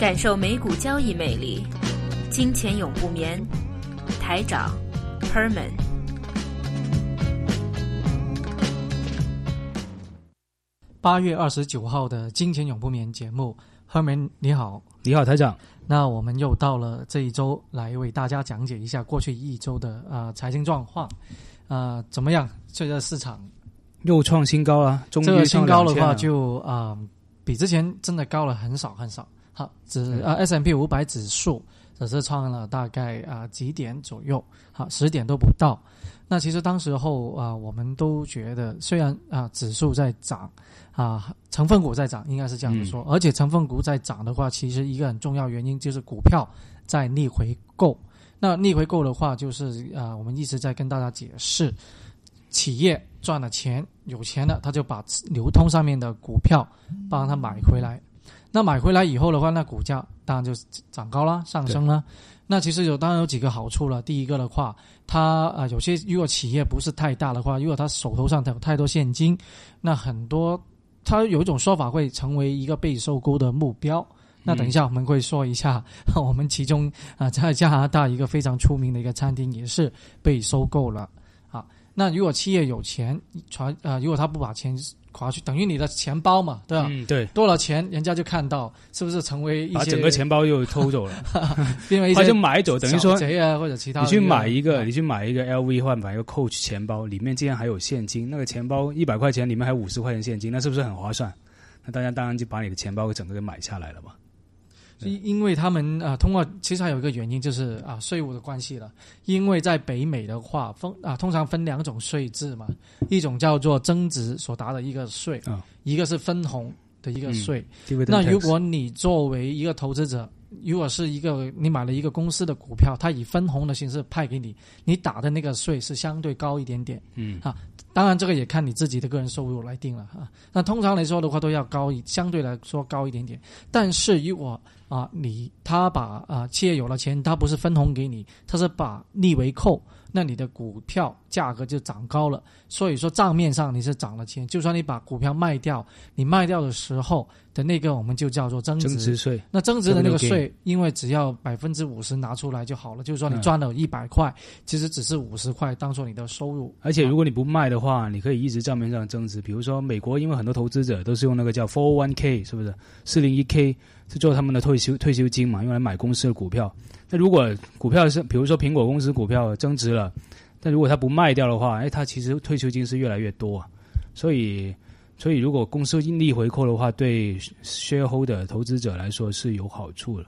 感受美股交易魅力，金钱永不眠。台长，Herman。八月二十九号的金钱永不眠节目，Herman 你好，你好台长。那我们又到了这一周，来为大家讲解一下过去一周的呃财经状况，呃怎么样？这个市场又创新高了，这个新高的话就啊比之前真的高了很少很少。好，指啊 S M P 五百指数只是创了大概啊几点左右，好十点都不到。那其实当时候啊，我们都觉得虽然啊指数在涨啊，成分股在涨，应该是这样子说。而且成分股在涨的话，其实一个很重要原因就是股票在逆回购。那逆回购的话，就是啊，我们一直在跟大家解释，企业赚了钱有钱了，他就把流通上面的股票帮他买回来。那买回来以后的话，那股价当然就涨高了，上升了。那其实有当然有几个好处了。第一个的话，它啊有些如果企业不是太大的话，如果他手头上有太多现金，那很多他有一种说法会成为一个被收购的目标。那等一下我们会说一下，我们其中啊在加拿大一个非常出名的一个餐厅也是被收购了啊。那如果企业有钱，传啊如果他不把钱。划去等于你的钱包嘛，对吧？嗯，对，多了钱，人家就看到是不是成为一把整个钱包又偷走了，因为他就买走，等于说贼啊或者其他。你去买一个，你去买一个 LV 或者买一个 Coach 钱包，里面竟然还有现金，那个钱包一百块钱里面还有五十块钱现金，那是不是很划算？那大家当然就把你的钱包整个给买下来了嘛。因因为他们啊，通过其实还有一个原因就是啊，税务的关系了。因为在北美的话，分啊通常分两种税制嘛，一种叫做增值所达的一个税，一个是分红的一个税。那如果你作为一个投资者，如果是一个你买了一个公司的股票，它以分红的形式派给你，你打的那个税是相对高一点点。嗯啊，当然这个也看你自己的个人收入来定了哈。那通常来说的话，都要高一相对来说高一点点。但是如果啊，你他把啊企业有了钱，他不是分红给你，他是把利为扣，那你的股票价格就涨高了。所以说账面上你是涨了钱，就算你把股票卖掉，你卖掉的时候的那个我们就叫做增值税。那增值的那个税，因为只要百分之五十拿出来就好了，就是说你赚了一百块，其实只是五十块当做你的收入。而且如果你不卖的话，你可以一直账面上增值。比如说美国，因为很多投资者都是用那个叫 Four One K，是不是四零一 K？是做他们的退休退休金嘛，用来买公司的股票。那如果股票是，比如说苹果公司股票增值了，但如果它不卖掉的话，哎，它其实退休金是越来越多啊。所以，所以如果公司盈利回扣的话，对 shareholder 投资者来说是有好处的。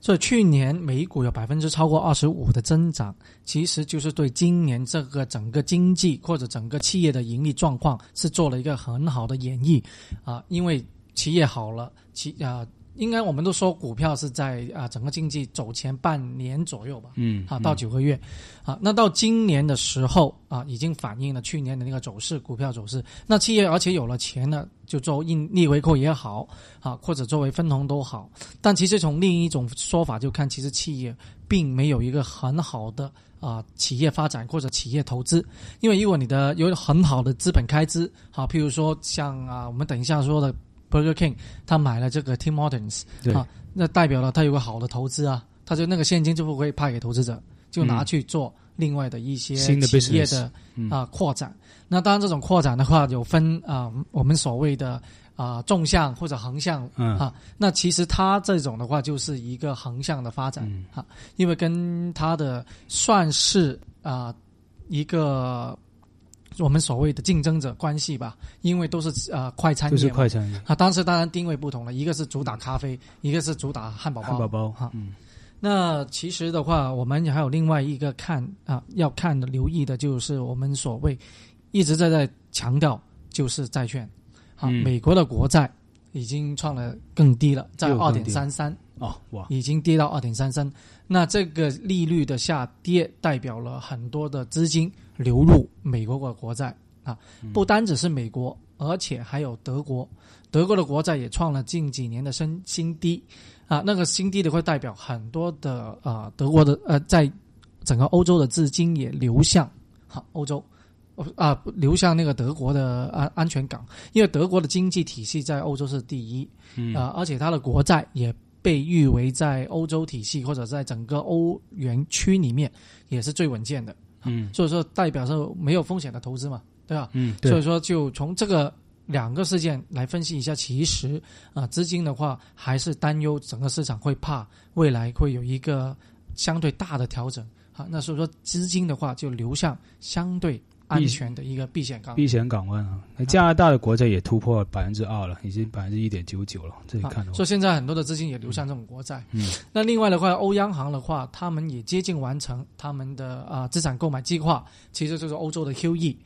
所以去年美股有百分之超过二十五的增长，其实就是对今年这个整个经济或者整个企业的盈利状况是做了一个很好的演绎啊，因为企业好了，企啊。应该我们都说股票是在啊整个经济走前半年左右吧，嗯，啊到九个月，啊那到今年的时候啊已经反映了去年的那个走势，股票走势。那企业而且有了钱呢，就做逆逆回扣也好，啊或者作为分红都好。但其实从另一种说法就看，其实企业并没有一个很好的啊企业发展或者企业投资，因为如果你的有很好的资本开支，好譬如说像啊我们等一下说的。Burger King，他买了这个 Tim Hortons，啊，那代表了他有个好的投资啊，他就那个现金就不会派给投资者，就拿去做另外的一些企业的啊扩展。那当然，这种扩展的话有分啊，我们所谓的啊纵向或者横向啊。那其实他这种的话就是一个横向的发展啊，因为跟他的算是啊一个。我们所谓的竞争者关系吧，因为都是呃快餐业，快餐业啊，当时当然定位不同了，一个是主打咖啡，一个是主打汉堡包。汉堡包哈，嗯，那其实的话，我们还有另外一个看啊，要看的留意的就是我们所谓一直在在强调，就是债券。啊，美国的国债已经创了更低了，在二点三三哦，哇，已经跌到二点三三。那这个利率的下跌，代表了很多的资金流入美国的国债啊，不单只是美国，而且还有德国。德国的国债也创了近几年的新新低啊，那个新低的会代表很多的啊德国的呃，在整个欧洲的资金也流向好欧洲啊，流向那个德国的安安全港，因为德国的经济体系在欧洲是第一啊，而且它的国债也。被誉为在欧洲体系或者在整个欧元区里面也是最稳健的，嗯，所以说代表是没有风险的投资嘛，对吧？嗯，所以说就从这个两个事件来分析一下，其实啊，资金的话还是担忧整个市场会怕未来会有一个相对大的调整，好，那所以说资金的话就流向相对。安全的一个避险港，避险港湾啊！那加拿大的国债也突破百分之二了，已经百分之一点九九了。这里看的话，所以现在很多的资金也流向这种国债。嗯，那另外的话，欧央行的话，他们也接近完成他们的啊资产购买计划，其实就是欧洲的 QE。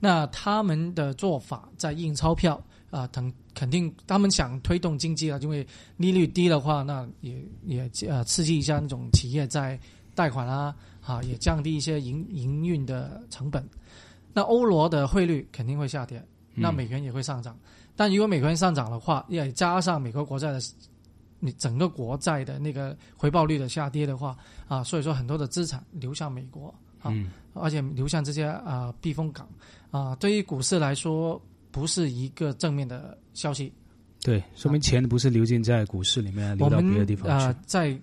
那他们的做法在印钞票啊，肯肯定他们想推动经济啊，因为利率低的话，那也也呃刺激一下那种企业在贷款啊，啊也降低一些营营运的成本。那欧罗的汇率肯定会下跌，那美元也会上涨。但如果美元上涨的话，也加上美国国债的你整个国债的那个回报率的下跌的话啊，所以说很多的资产流向美国啊，而且流向这些啊避风港啊，对于股市来说不是一个正面的消息。对，说明钱不是流进在股市里面，流到别的地方去。在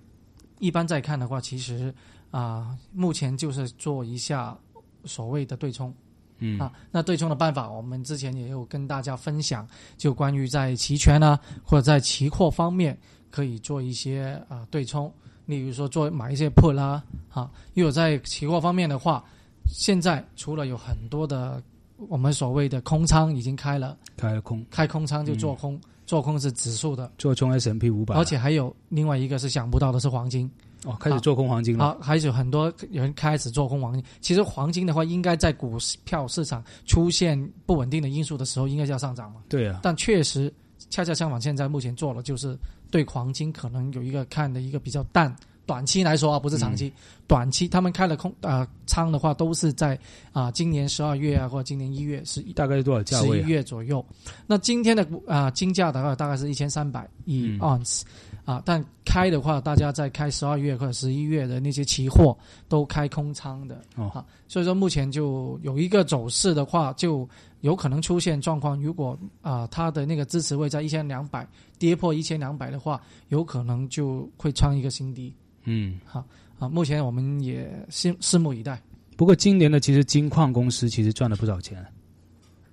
一般在看的话，其实啊，目前就是做一下所谓的对冲。嗯啊，那对冲的办法，我们之前也有跟大家分享，就关于在期权啊，或者在期货方面可以做一些啊对冲，例如说做买一些 put 啦，啊，因为在期货方面的话，现在除了有很多的我们所谓的空仓已经开了，开了空，开空仓就做空，做空是指数的，做空 S M P 五百，而且还有另外一个是想不到的是黄金。哦，开始做空黄金了。好，还有很多人开始做空黄金。其实黄金的话，应该在股票市场出现不稳定的因素的时候，应该是要上涨嘛。对啊。但确实，恰恰相反，现在目前做了，就是对黄金可能有一个看的一个比较淡。短期来说啊，不是长期。短期他们开了空啊仓的话，都是在啊今年十二月啊，或者今年一月是大概是多少价位？十一月左右。那今天的啊金价的话，大概是一千三百一盎司。啊，但开的话，大家在开十二月或者十一月的那些期货都开空仓的，哦啊，所以说目前就有一个走势的话，就有可能出现状况。如果啊，它的那个支持位在一千两百，跌破一千两百的话，有可能就会创一个新低。嗯，好啊，目前我们也拭拭目以待。不过今年的其实金矿公司其实赚了不少钱。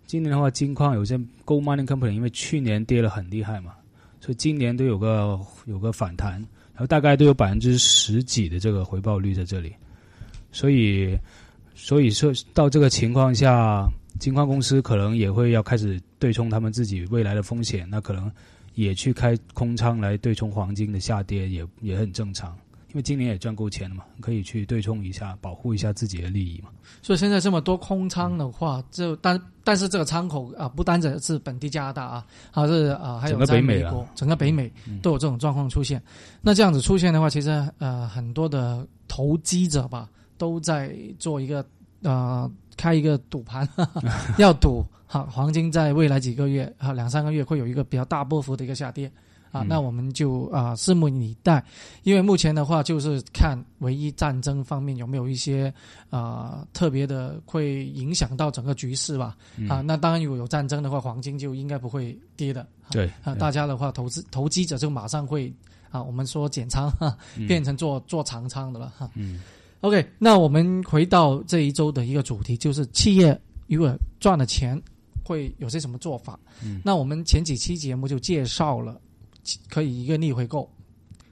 今年的话，金矿有些 Gold Mining Company 因为去年跌了很厉害嘛。所以今年都有个有个反弹，然后大概都有百分之十几的这个回报率在这里，所以所以说到这个情况下，金矿公司可能也会要开始对冲他们自己未来的风险，那可能也去开空仓来对冲黄金的下跌，也也很正常。因为今年也赚够钱了嘛，可以去对冲一下，保护一下自己的利益嘛。所以现在这么多空仓的话，就但但是这个仓口啊，不单只是本地加拿大啊，还是啊，还有在美国，整个北美都有这种状况出现。那这样子出现的话，其实呃，很多的投机者吧，都在做一个呃，开一个赌盘，要赌哈黄金在未来几个月啊两三个月会有一个比较大波幅的一个下跌。啊，那我们就啊拭目以待，因为目前的话就是看唯一战争方面有没有一些啊特别的会影响到整个局势吧。啊，那当然如果有战争的话，黄金就应该不会跌的。对啊，大家的话投资投机者就马上会啊，我们说减仓哈，变成做做长仓的了哈。嗯，OK，那我们回到这一周的一个主题，就是企业如果赚了钱会有些什么做法？嗯，那我们前几期节目就介绍了。可以一个逆回购，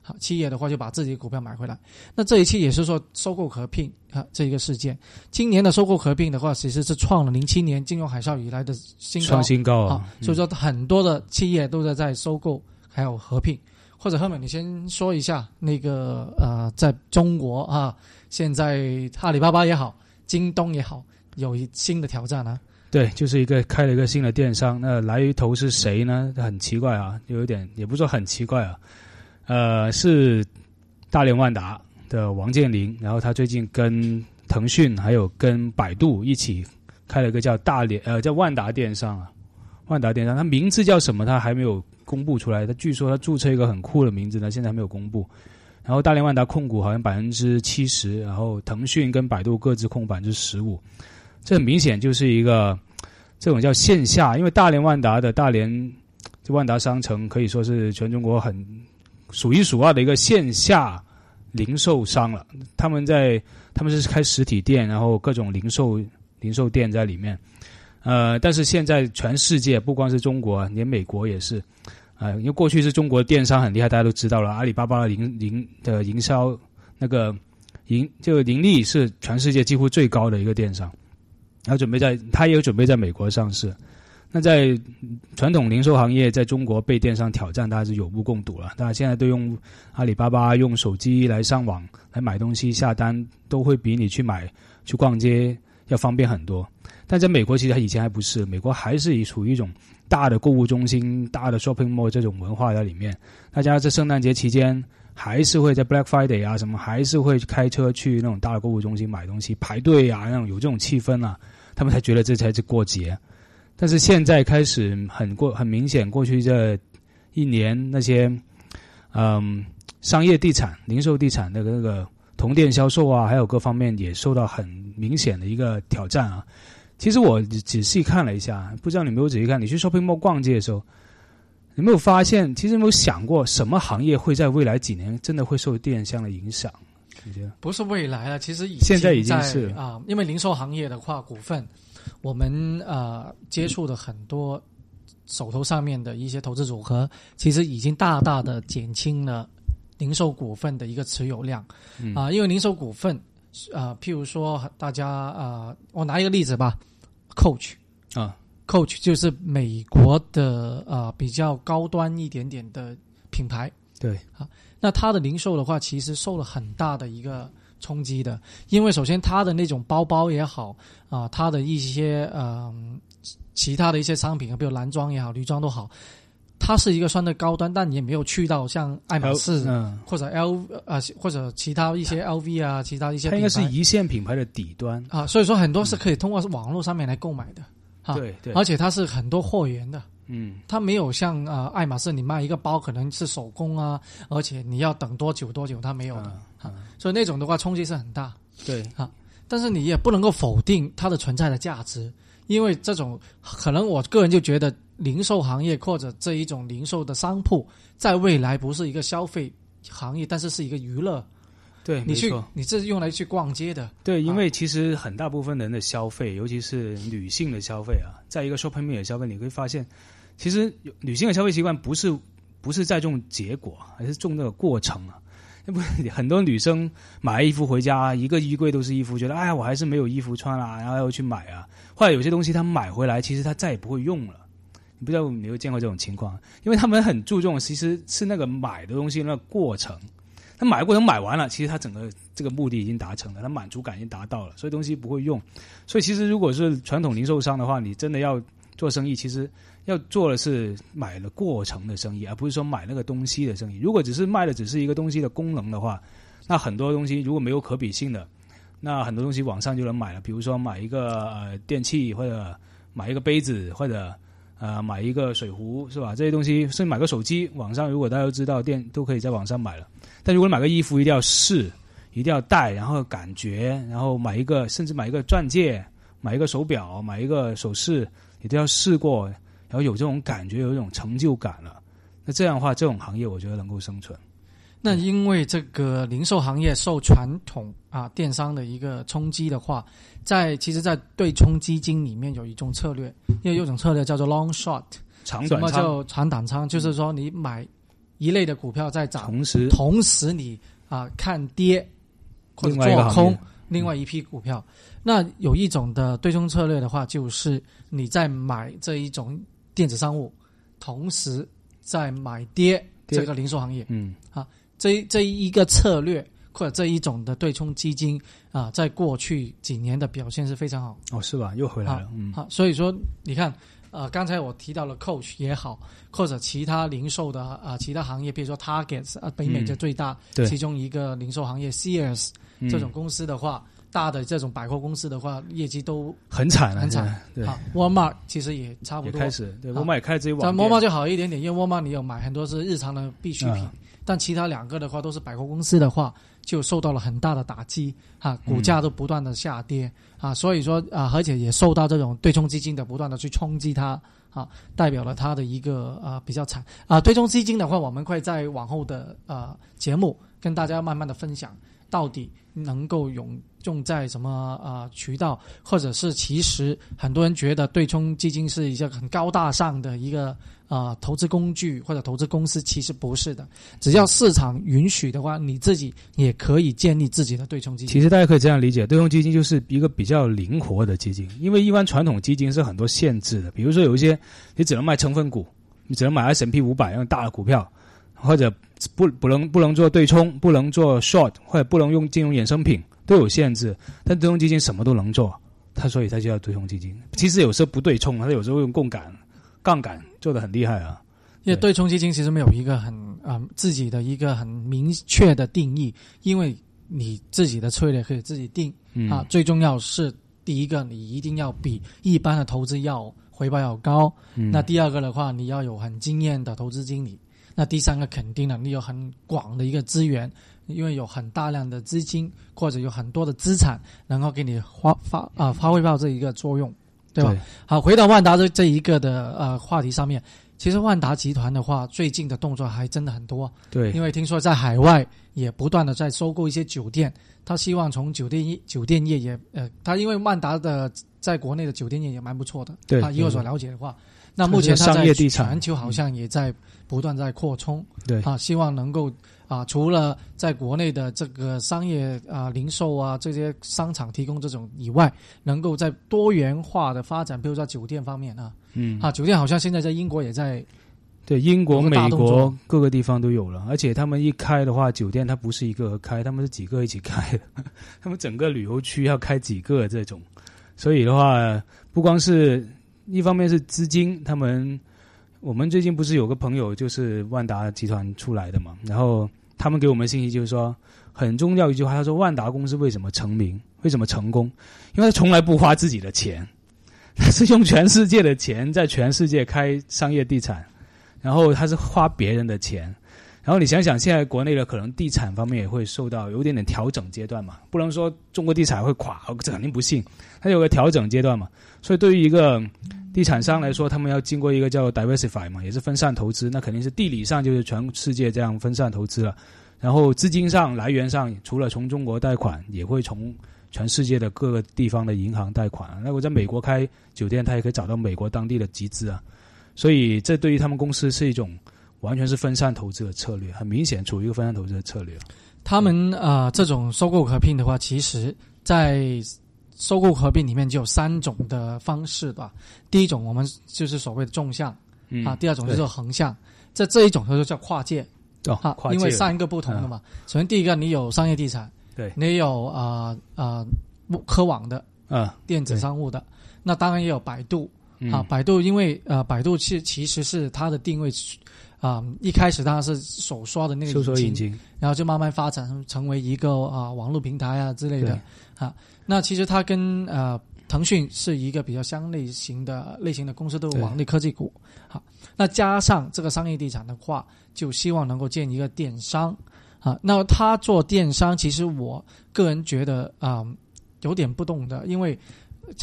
好，企业的话就把自己的股票买回来。那这一期也是说收购合并啊这一个事件。今年的收购合并的话，其实是创了零七年金融海啸以来的新高，创新高啊。所以说很多的企业都在在收购还有合并。或者后面你先说一下那个呃，在中国啊，现在阿里巴巴也好，京东也好，有一新的挑战啊。对，就是一个开了一个新的电商，那来头是谁呢？很奇怪啊，有一点也不说很奇怪啊。呃，是大连万达的王健林，然后他最近跟腾讯还有跟百度一起开了一个叫大连呃叫万达电商啊，万达电商，它名字叫什么？他还没有公布出来。他据说他注册一个很酷的名字呢，现在还没有公布。然后大连万达控股好像百分之七十，然后腾讯跟百度各自控百分之十五，这很明显就是一个这种叫线下，因为大连万达的大连就万达商城可以说是全中国很数一数二的一个线下零售商了。他们在他们是开实体店，然后各种零售零售店在里面。呃，但是现在全世界不光是中国，连美国也是。啊，因为过去是中国电商很厉害，大家都知道了。阿里巴巴的营营的营销那个盈就盈利是全世界几乎最高的一个电商，然后准备在它也有准备在美国上市。那在传统零售行业在中国被电商挑战，大家是有目共睹了。大家现在都用阿里巴巴用手机来上网来买东西下单，都会比你去买去逛街要方便很多。但在美国，其实它以前还不是，美国还是以处于一种。大的购物中心、大的 shopping mall 这种文化在里面，大家在圣诞节期间还是会在 Black Friday 啊什么，还是会开车去那种大的购物中心买东西，排队啊，那种有这种气氛啊，他们才觉得这才是过节。但是现在开始很过很明显，过去这一年那些嗯商业地产、零售地产那个那个同店销售啊，还有各方面也受到很明显的一个挑战啊。其实我仔细看了一下，不知道你没有仔细看。你去 shopping mall 逛街的时候，有没有发现？其实有没有想过，什么行业会在未来几年真的会受电商的影响？你觉得？不是未来了，其实已现在已经是啊。因为零售行业的话，股份我们呃接触的很多手头上面的一些投资组合，其实已经大大的减轻了零售股份的一个持有量啊。因为零售股份。啊，譬如说，大家啊，我拿一个例子吧，Coach 啊，Coach 就是美国的啊比较高端一点点的品牌，对啊，那它的零售的话，其实受了很大的一个冲击的，因为首先它的那种包包也好啊，它的一些嗯其他的一些商品，比如男装也好，女装都好。它是一个相对高端，但也没有去到像爱马仕或者 L 啊或者其他一些 LV 啊，其他一些。它应该是一线品牌的底端啊，所以说很多是可以通过网络上面来购买的。对对，而且它是很多货源的。嗯，它没有像呃爱马仕，你卖一个包可能是手工啊，而且你要等多久多久，它没有的。啊，所以那种的话冲击是很大。对啊，但是你也不能够否定它的存在的价值，因为这种可能我个人就觉得。零售行业或者这一种零售的商铺，在未来不是一个消费行业，但是是一个娱乐。对，你去，你这是用来去逛街的。对，因为其实很大部分人的消费，尤其是女性的消费啊，在一个 shopping mall 的消费，你会发现，其实女性的消费习惯不是不是在重结果，而是重那个过程啊。那不很多女生买衣服回家，一个衣柜都是衣服，觉得哎呀，我还是没有衣服穿啊，然后要去买啊。后来有些东西她买回来，其实她再也不会用了。你不知道有没有见过这种情况？因为他们很注重，其实是那个买的东西那个过程。他买的过程买完了，其实他整个这个目的已经达成了，他满足感已经达到了，所以东西不会用。所以其实如果是传统零售商的话，你真的要做生意，其实要做的是买了过程的生意，而不是说买那个东西的生意。如果只是卖的只是一个东西的功能的话，那很多东西如果没有可比性的，那很多东西网上就能买了。比如说买一个呃电器，或者买一个杯子，或者。啊，买一个水壶是吧？这些东西，甚至买个手机，网上如果大家都知道，电都可以在网上买了。但如果你买个衣服，一定要试，一定要戴，然后感觉，然后买一个，甚至买一个钻戒，买一个手表，买一个首饰，你都要试过，然后有这种感觉，有一种成就感了。那这样的话，这种行业我觉得能够生存。那因为这个零售行业受传统啊电商的一个冲击的话，在其实，在对冲基金里面有一种策略，因为有种策略叫做 long short，长短仓。什么叫长短仓？就是说你买一类的股票在涨，同时同时你啊看跌或者做空另外一批股票。那有一种的对冲策略的话，就是你在买这一种电子商务，同时在买跌这个零售行业。嗯啊。这这一个策略或者这一种的对冲基金啊，在过去几年的表现是非常好哦，是吧？又回来了，嗯，好，所以说你看，呃，刚才我提到了 Coach 也好，或者其他零售的啊、其他行业，比如说 Target 啊，北美嗯的最大、对其中一个零售行业 Sears 嗯这种公司的话，大的这种百货公司的话，业绩都很惨啊，很惨。对，啊，Walmart 其实也差不多。开始对，好。我们也开自己在网 Walmart 店，就好一点点，因为 Walmart 你有买很多是日常的必需品，啊。但其他两个的话都是百货公司的话，就受到了很大的打击啊，股价都不断的下跌、啊，所以说啊，而且也受到这种对冲基金的不断的去冲击它啊，代表了它的一个啊比较惨。啊。对冲基金的话，我们会在往后的呃节目跟大家慢慢的分享，到底能够用用在什么啊渠道，或者是其实很多人觉得对冲基金是一个很高大上的一个啊、投资工具或者投资公司，其实不是的。只要市场允许的话，你自己也可以建立自己的对冲基金。其实大家可以这样理解，对冲基金就是一个比较灵活的基金，因为一般传统基金是很多限制的，比如说有一些你只能卖成分股，你只能买 S M P 五百那种大的股票，或者不不能不能做对冲，不能做 short，或者不能用金融衍生品，都有限制。但对冲基金什么都能做，它所以它就叫对冲基金。其实有时候不对冲，它有时候用杠杆、杠杆做的很厉害啊。因为对冲基金其实没有一个很啊、自己的一个很明确的定义，因为你自己的策略可以自己定。嗯啊，最重要是第一个，你一定要比一般的投资要回报要高。嗯那第二个的话，你要有很经验的投资经理。那第三个肯定了，你有很广的一个资源，因为有很大量的资金或者有很多的资产，能够给你发发啊、发挥到这一个作用，对吧？好，回到万达这这一个的呃话题上面，其实万达集团的话，最近的动作还真的很多，对。因为听说在海外也不断的在收购一些酒店，他希望从酒店业酒店业也呃，他因为万达的在国内的酒店业也蛮不错的，对啊，以我所了解的话，那目前商业地产。全球好像也在不断在扩充，对。啊，希望能够啊，除了在国内的这个商业啊、零售啊这些商场提供这种以外，能够在多元化的发展，比如说酒店方面啊，嗯。啊，酒店好像现在在英国也在对，英国、美国各个地方都有了，而且他们一开的话，酒店它不是一个开，他们是几个一起开的，他们整个旅游区要开几个这种，所以的话，不光是一方面是资金，他们我们最近不是有个朋友就是万达集团出来的嘛，然后他们给我们信息就是说，很重要一句话，他说万达公司为什么成名，为什么成功，因为他从来不花自己的钱，他是用全世界的钱在全世界开商业地产。然后他是花别人的钱，然后你想想，现在国内的可能地产方面也会受到有点点调整阶段嘛，不能说中国地产会垮，这肯定不信，它有个调整阶段嘛。所以对于一个地产商来说，他们要经过一个叫 diversify 嘛，也是分散投资，那肯定是地理上就是全世界这样分散投资了，然后资金上来源上，除了从中国贷款，也会从全世界的各个地方的银行贷款。那我在美国开酒店，他也可以找到美国当地的集资啊。所以这对于他们公司是一种完全是分散投资的策略，很明显处于一个分散投资的策略。他们呃这种收购合并的话，其实在收购合并里面就有三种的方式吧。第一种我们就是所谓的纵向、嗯啊，第二种就是横向，在这一种它就叫跨界哦啊，跨界因为三个不同的嘛。首先第一个你有商业地产，对你有啊啊、科网的啊电子商务的，那当然也有百度。嗯啊，百度因为呃，百度是其实是它的定位啊、一开始当然是手刷的那个搜索引擎，然后就慢慢发展成为一个啊、网络平台啊之类的啊。那其实它跟呃腾讯是一个比较相类型的类型的公司，都有对网络科技股。好，那加上这个商业地产的话，就希望能够建一个电商啊。那他做电商，其实我个人觉得啊、有点不懂的，因为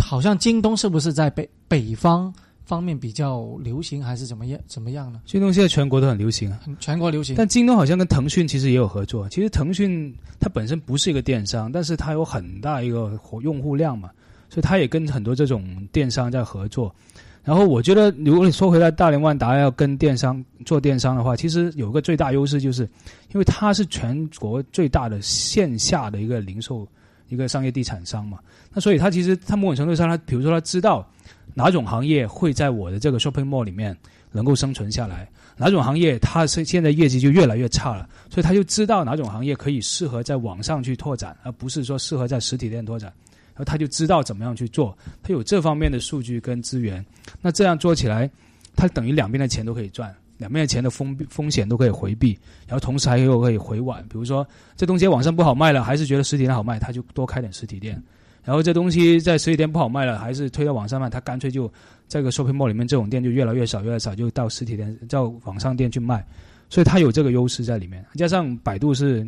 好像京东是不是在北北方方面比较流行，还是怎么样怎么样呢？京东现在全国都很流行啊。很全国流行，但京东好像跟腾讯其实也有合作。其实腾讯它本身不是一个电商，但是它有很大一个活用户量嘛，所以它也跟很多这种电商在合作。然后我觉得，如果你说回来，大连万达要跟电商做电商的话，其实有个最大优势，就是因为它是全国最大的线下的一个零售一个商业地产商嘛。那所以它其实它某种程度上，它比如说它知道哪种行业会在我的这个 shopping mall 里面能够生存下来，哪种行业它是现在业绩就越来越差了，所以他就知道哪种行业可以适合在网上去拓展，而不是说适合在实体店拓展。然后他就知道怎么样去做，他有这方面的数据跟资源，那这样做起来，他等于两边的钱都可以赚，两边的钱的风风险都可以回避，然后同时还有可以回晚，比如说这东西网上不好卖了，还是觉得实体店好卖，他就多开点实体店。然后这东西在实体店不好卖了，还是推到网上卖，他干脆就这个 shopping mall 里面这种店就越来越少，越来越少，就到实体店、到网上店去卖，所以它有这个优势在里面。加上百度是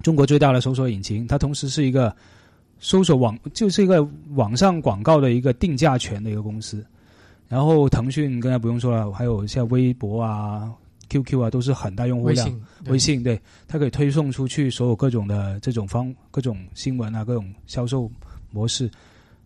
中国最大的搜索引擎，它同时是一个搜索网，就是一个网上广告的一个定价权的一个公司。然后腾讯刚才不用说了，还有像微博啊、QQ 啊，都是很大用户量。微信对它可以推送出去所有各种的这种方、各种新闻啊、各种销售。模式，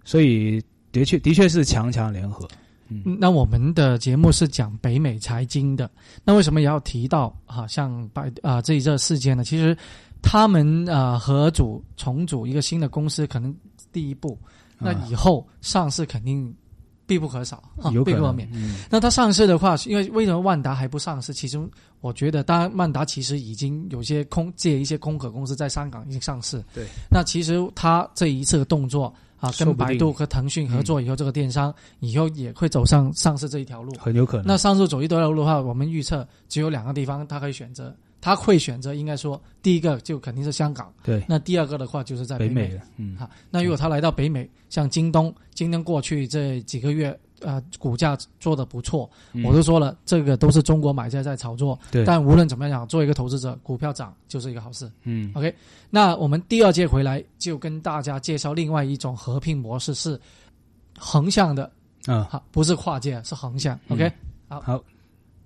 所以的确的确是强强联合。嗯，那我们的节目是讲北美财经的，那为什么也要提到啊？像百啊这一这事件呢？其实他们啊合组重组一个新的公司，可能第一步，那以后上市肯定。必不可少，有必不可免。那它上市的话，因为为什么万达还不上市？其中我觉得，当然万达其实已经有些空借一些空壳公司在香港已经上市。对，那其实它这一次的动作啊，跟百度和腾讯合作以后，这个电商以后也会走上上市这一条路，很有可能。那上市走一条路的话，我们预测只有两个地方它可以选择。他会选择，应该说，第一个就肯定是香港。对。那第二个的话，就是在北美了。嗯。好，那如果他来到北美，像京东，京东过去这几个月，呃，股价做的不错。我都说了，这个都是中国买家在炒作。对。但无论怎么样，作为一个投资者，股票涨就是一个好事。嗯。OK，那我们第二届回来就跟大家介绍另外一种合并模式，是横向的。嗯。好，不是跨界，是横向。OK。好。好。